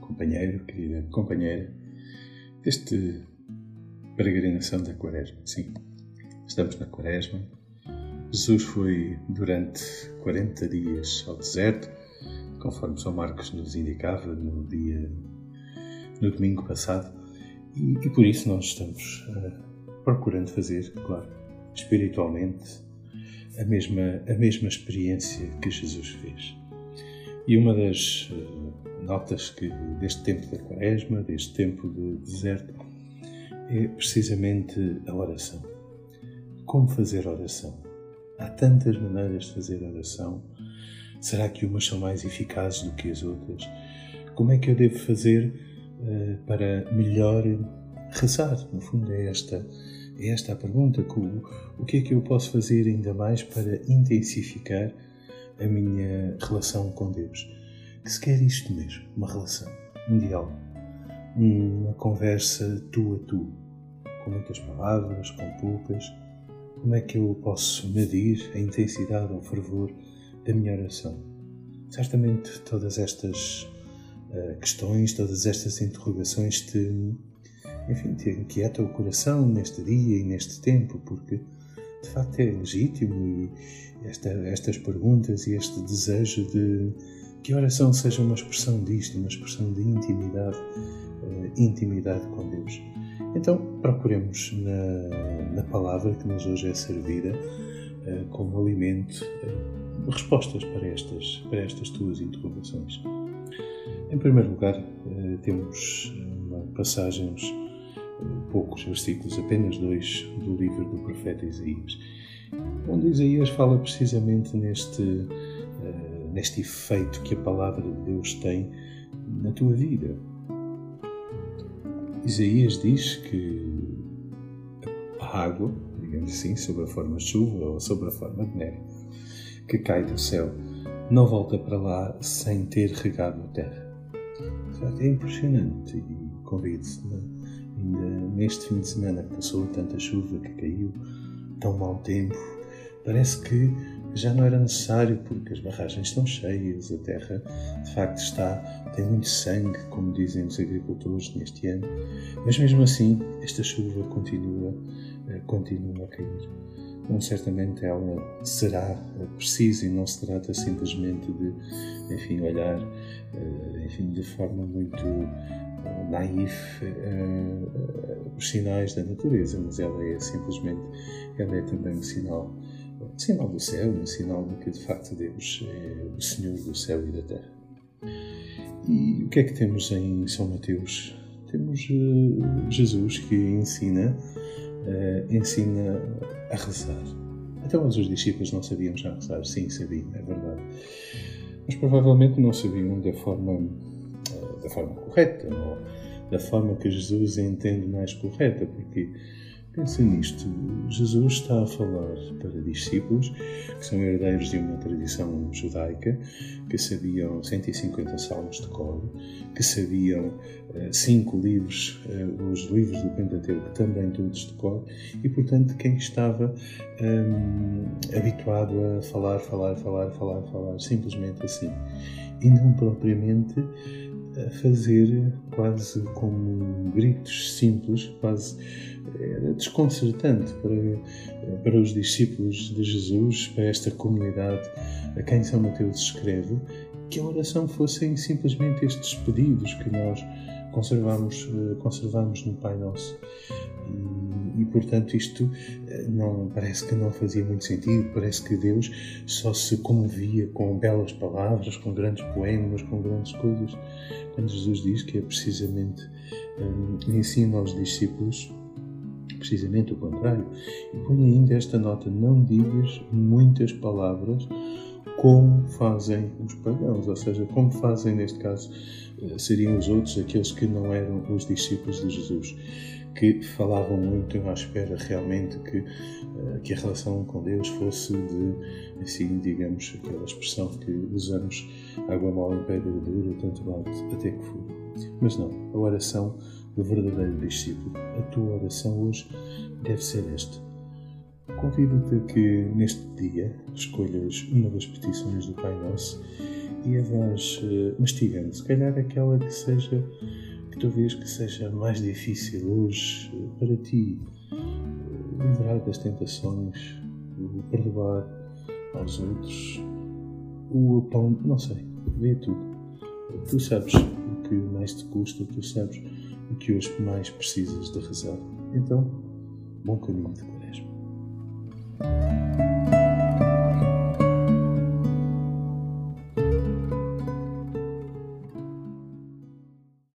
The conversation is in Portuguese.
companheiro, querida companheira, deste peregrinação da Quaresma. Sim, estamos na Quaresma. Jesus foi durante 40 dias ao deserto, conforme São Marcos nos indicava no dia, no domingo passado, e, e por isso nós estamos uh, procurando fazer, claro, espiritualmente, a mesma, a mesma experiência que Jesus fez. E uma das uh, notas que deste tempo da quaresma, deste tempo de deserto, é precisamente a oração. Como fazer oração? Há tantas maneiras de fazer oração. Será que umas são mais eficazes do que as outras? Como é que eu devo fazer uh, para melhor rezar? No fundo, é esta, é esta a pergunta. O, o que é que eu posso fazer ainda mais para intensificar a minha relação com Deus? Que se quer isto mesmo, uma relação, um diálogo, uma conversa tu a tu, com muitas palavras, com poucas. Como é que eu posso medir a intensidade ou fervor da minha oração? Certamente todas estas uh, questões, todas estas interrogações te, enfim, te inquietam o coração neste dia e neste tempo, porque de facto é legítimo e esta, estas perguntas e este desejo de que a oração seja uma expressão disto, uma expressão de intimidade, uh, intimidade com Deus. Então, procuremos na, na palavra que nos hoje é servida uh, como alimento uh, respostas para estas, para estas tuas interrogações. Em primeiro lugar, temos passagens, poucos versículos, apenas dois, do livro do profeta Isaías, onde Isaías fala precisamente neste, neste efeito que a palavra de Deus tem na tua vida Isaías diz que a água, digamos assim, sob a forma de chuva ou sob a forma de neve, que cai do céu, não volta para lá sem ter regado a terra. É impressionante e convido-te, ainda neste fim de semana que passou tanta chuva que caiu, tão mau tempo, parece que já não era necessário porque as barragens estão cheias, a terra de facto está, tem muito sangue, como dizem os agricultores neste ano, mas mesmo assim esta chuva continua, eh, continua a cair. Então, certamente ela será precisa e não se trata simplesmente de, enfim, olhar, eh, enfim, de forma muito eh, naif os sinais da natureza, mas ela é simplesmente, ela é também um sinal sinal do céu, um sinal de que de facto Deus é o Senhor do céu e da terra. E o que é que temos em São Mateus? Temos uh, Jesus que ensina, uh, ensina a rezar. Então os discípulos não sabiam já rezar? Sim, sabiam, é verdade. Mas provavelmente não sabiam da forma, uh, forma correta, ou da forma que Jesus entende mais correta, porque Pensa nisto. Jesus está a falar para discípulos que são herdeiros de uma tradição judaica, que sabiam 150 salmos de cor, que sabiam uh, cinco livros, uh, os livros do Pentateuco também todos de cor, e portanto quem estava um, habituado a falar, falar, falar, falar, falar, simplesmente assim, e não propriamente a fazer quase como gritos simples, quase era desconcertante para, para os discípulos de Jesus, para esta comunidade a quem São Mateus escreve, que a oração fossem simplesmente estes pedidos que nós conservamos, conservamos no Pai Nosso. E, e, portanto isto eh, não parece que não fazia muito sentido, parece que Deus só se comovia com belas palavras, com grandes poemas, com grandes coisas. Quando Jesus diz que é precisamente um, ensina aos discípulos precisamente o contrário. E põe ainda esta nota: não digas muitas palavras como fazem os pagãos, ou seja, como fazem, neste caso, eh, seriam os outros, aqueles que não eram os discípulos de Jesus, que falavam muito à espera realmente que, eh, que a relação com Deus fosse de, assim, digamos, aquela expressão que usamos, água mal em pedra dura, tanto bate até que for. Mas não, a oração do verdadeiro discípulo. A tua oração hoje deve ser esta. Convido-te a que neste dia escolhas uma das petições do Pai Nosso e a vais uh, mastigando. Se calhar aquela que seja, que tu vês que seja mais difícil hoje uh, para ti, uh, livrar das tentações, perdoar aos outros, o pão, não sei, vê tudo. Tu sabes o que mais te custa, tu sabes o que hoje mais precisas de rezar. Então, bom caminho de quaresma. Música